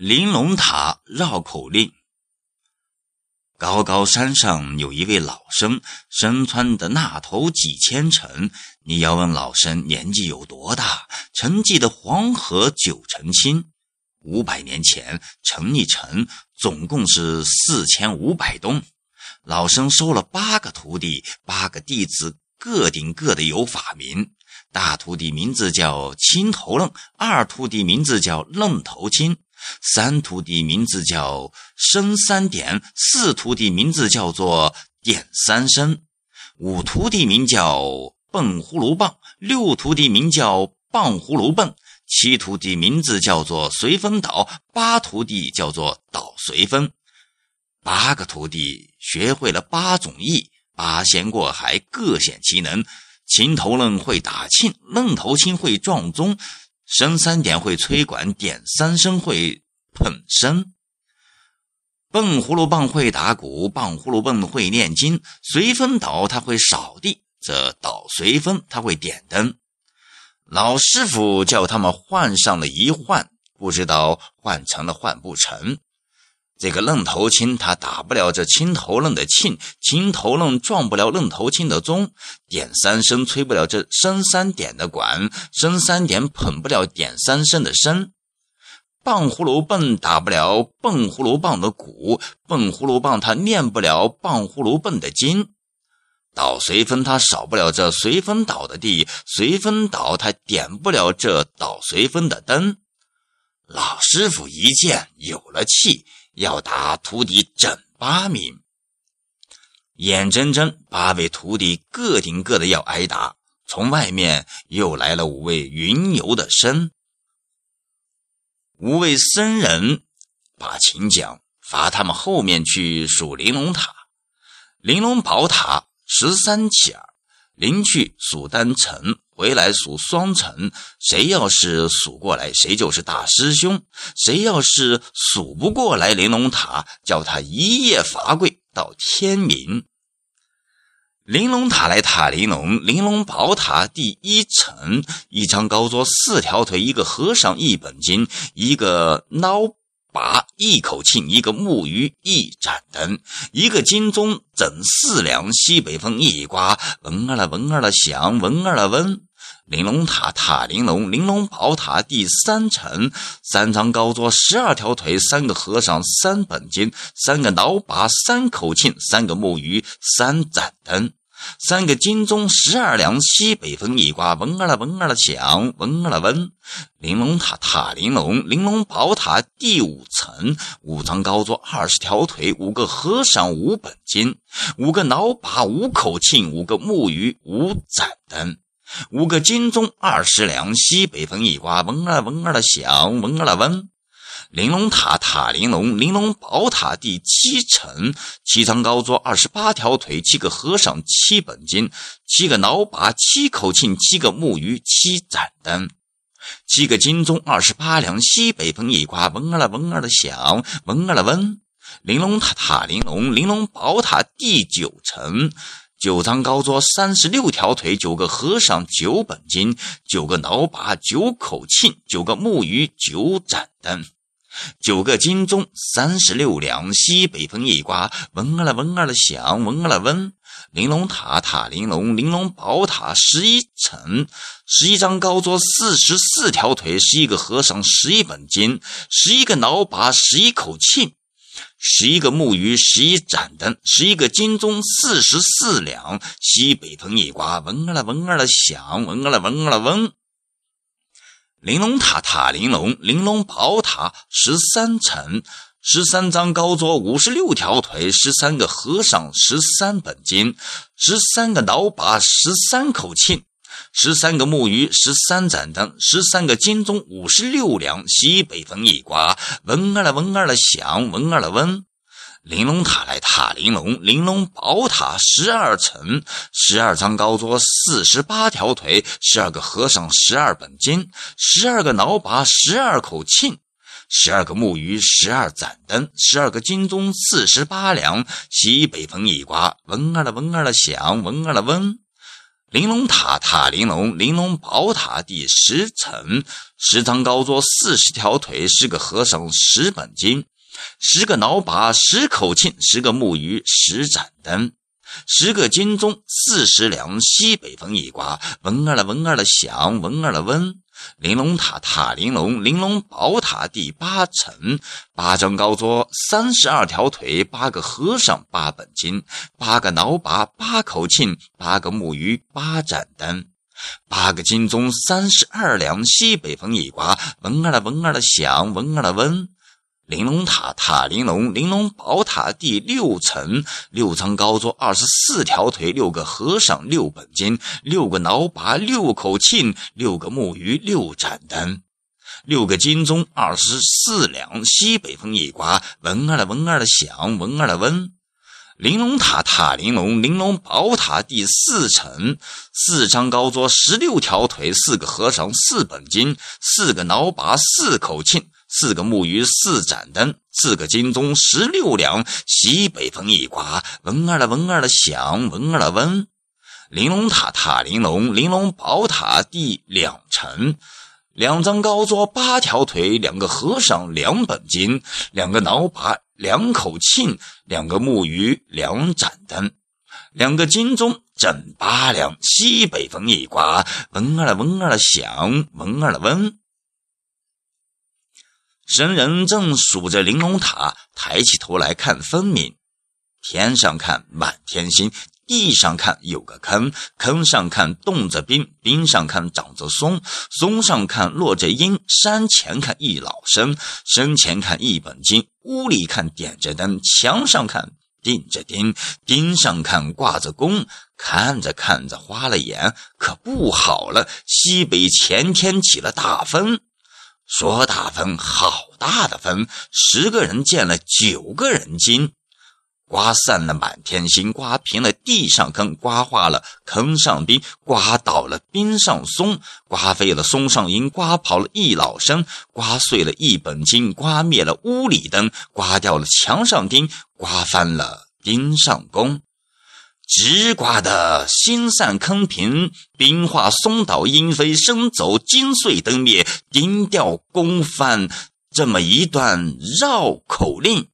玲珑塔绕口令：高高山上有一位老生，身穿的那头几千层。你要问老生年纪有多大？沉寂的黄河九成清。五百年前成一城，总共是四千五百栋。老生收了八个徒弟，八个弟子各顶各的有法名。大徒弟名字叫青头愣，二徒弟名字叫愣头青。三徒弟名字叫升三点，四徒弟名字叫做点三升，五徒弟名叫蹦葫芦棒，六徒弟名叫棒葫芦蹦，七徒弟名字叫做随风倒，八徒弟叫做倒随风。八个徒弟学会了八种艺，八仙过海各显其能。青头愣会打磬，愣头青会撞钟。生三点会催管，点三声会捧笙，蹦葫芦棒会打鼓，棒葫芦蹦会念经，随风倒他会扫地，这倒随风他会点灯。老师傅叫他们换上了一换，不知道换成了换不成。这个愣头青他打不了这青头愣的磬，青头愣撞不了愣头青的钟，点三声吹不了这升三点的管，升三点捧不了点三声的笙，棒葫芦蹦打不了蹦葫芦棒的鼓，蹦葫芦棒他念不了棒葫芦蹦的经，倒随风他少不了这随风倒的地，随风倒他点不了这倒随风的灯。老师傅一见有了气。要打徒弟整八名，眼睁睁八位徒弟各顶各的要挨打。从外面又来了五位云游的僧，五位僧人把秦讲，罚他们后面去数玲珑塔。玲珑宝塔十三起儿，临去数单层。回来数双层，谁要是数过来，谁就是大师兄；谁要是数不过来，玲珑塔叫他一夜罚跪到天明。玲珑塔来塔玲珑，玲珑宝塔第一层，一张高桌，四条腿，一个和尚，一本经，一个孬。把一口磬，一个木鱼，一盏灯，一个金钟，整四两。西北风一刮，嗡儿了嗡儿了响，嗡儿了嗡。玲珑塔塔玲珑，玲珑宝塔第三层，三张高桌，十二条腿，三个和尚，三本经，三个挠把，三口磬，三个木鱼，三盏灯。三个金钟十二两，西北风一刮，嗡儿了嗡儿了响，嗡儿了嗡。玲珑塔塔玲珑，玲珑宝塔第五层，五张高桌，二十条腿，五个和尚，五本金，五个挠把，五口磬，五个木鱼，五盏灯。五个金钟二十两，西北风一刮，嗡儿嗡儿了响，嗡儿了嗡。玲珑塔塔玲珑，玲珑宝塔第七层，七张高桌，二十八条腿，七个和尚，七本经，七个挠把，七口磬，七个木鱼，七盏灯，七个金钟二十八两。西北风一刮，嗡儿了嗡儿的响，嗡儿了嗡。玲珑塔塔玲珑，玲珑宝塔第九层，九张高桌，三十六条腿，九个和尚，九本经，九个挠把，九口磬，九个木鱼，九盏灯。九个金钟，三十六两。西北风一刮，嗡啊啦嗡啊啦响，嗡啊啦嗡。玲珑塔塔玲珑，玲珑宝塔十一层，十一张高桌，四十四条腿，十一个和尚，十一本经，十一个挠把，十一口磬，十一个木鱼，十一盏灯，十一个金钟，四十四两。西北风一刮，嗡啊啦嗡啊啦响，嗡啊啦嗡啊啦嗡。玲珑塔塔玲珑，玲珑宝塔十三层，十三张高桌，五十六条腿，十三个和尚，十三本经，十三个挠把，十三口磬，十三个木鱼，十三盏灯，十三个金钟，五十六两。西北风一刮，嗡儿了嗡儿了响，嗡儿了嗡。玲珑塔来塔玲珑，玲珑宝塔十二层，十二张高桌，四十八条腿，十二个和尚，十二本经，十二个挠把，十二口磬，十二个木鱼，十二盏灯，十二个金钟，四十八两。西北风一刮，嗡儿了嗡儿了响，嗡儿了嗡。玲珑塔塔玲珑，玲珑宝塔第十层，十层高桌四十条腿，十个和尚十本经，十个脑把十口磬，十个木鱼十盏灯，十个金钟四十两，西北风一刮，嗡儿了嗡儿了响，嗡儿了嗡。玲珑塔塔玲珑，玲珑宝塔第八层，八丈高桌，三十二条腿，八个和尚，八本经，八个脑把，八口磬，八个木鱼，八盏灯，八个金钟，三十二两。西北风一刮，嗡儿了嗡儿了响，嗡儿了嗡。玲珑塔塔玲珑，玲珑宝塔第六层，六层高桌二十四条腿，六个和尚，六本经，六个脑把，六口磬，六个木鱼，六盏灯，六个金钟，二十四两。西北风一刮，嗡儿了嗡儿了响，嗡儿了嗡。玲珑塔塔玲珑，玲珑宝塔第四层，四张高桌十六条腿，四个和尚，四本经，四个脑把，四口磬。四个木鱼，四盏灯，四个金钟，十六两。西北风一刮，嗡儿了嗡儿了响，嗡儿了嗡。玲珑塔塔玲珑，玲珑宝塔第两层，两张高桌，八条腿，两个和尚，两本经，两个脑把，两口磬，两个木鱼，两盏灯，两个金钟，整八两。西北风一刮，嗡儿了嗡儿了响，嗡儿了嗡。僧人正数着玲珑塔，抬起头来看分明。天上看满天星，地上看有个坑，坑上看冻着冰，冰上看长着松，松上看落着阴。山前看一老僧，身前看一本经，屋里看点着灯，墙上看钉着钉，钉上看挂着弓。看着看着花了眼，可不好了！西北前天起了大风。说大风，好大的风！十个人见了九个人惊，刮散了满天星，刮平了地上坑，刮化了坑上冰，刮倒了冰上松，刮飞了松上银，刮跑了一老生，刮碎了一本经，刮灭了屋里灯，刮掉了墙上钉，刮翻了钉上弓。直刮的心散坑平，冰化松倒，鹰飞身走，金碎灯灭，钉掉弓翻，这么一段绕口令。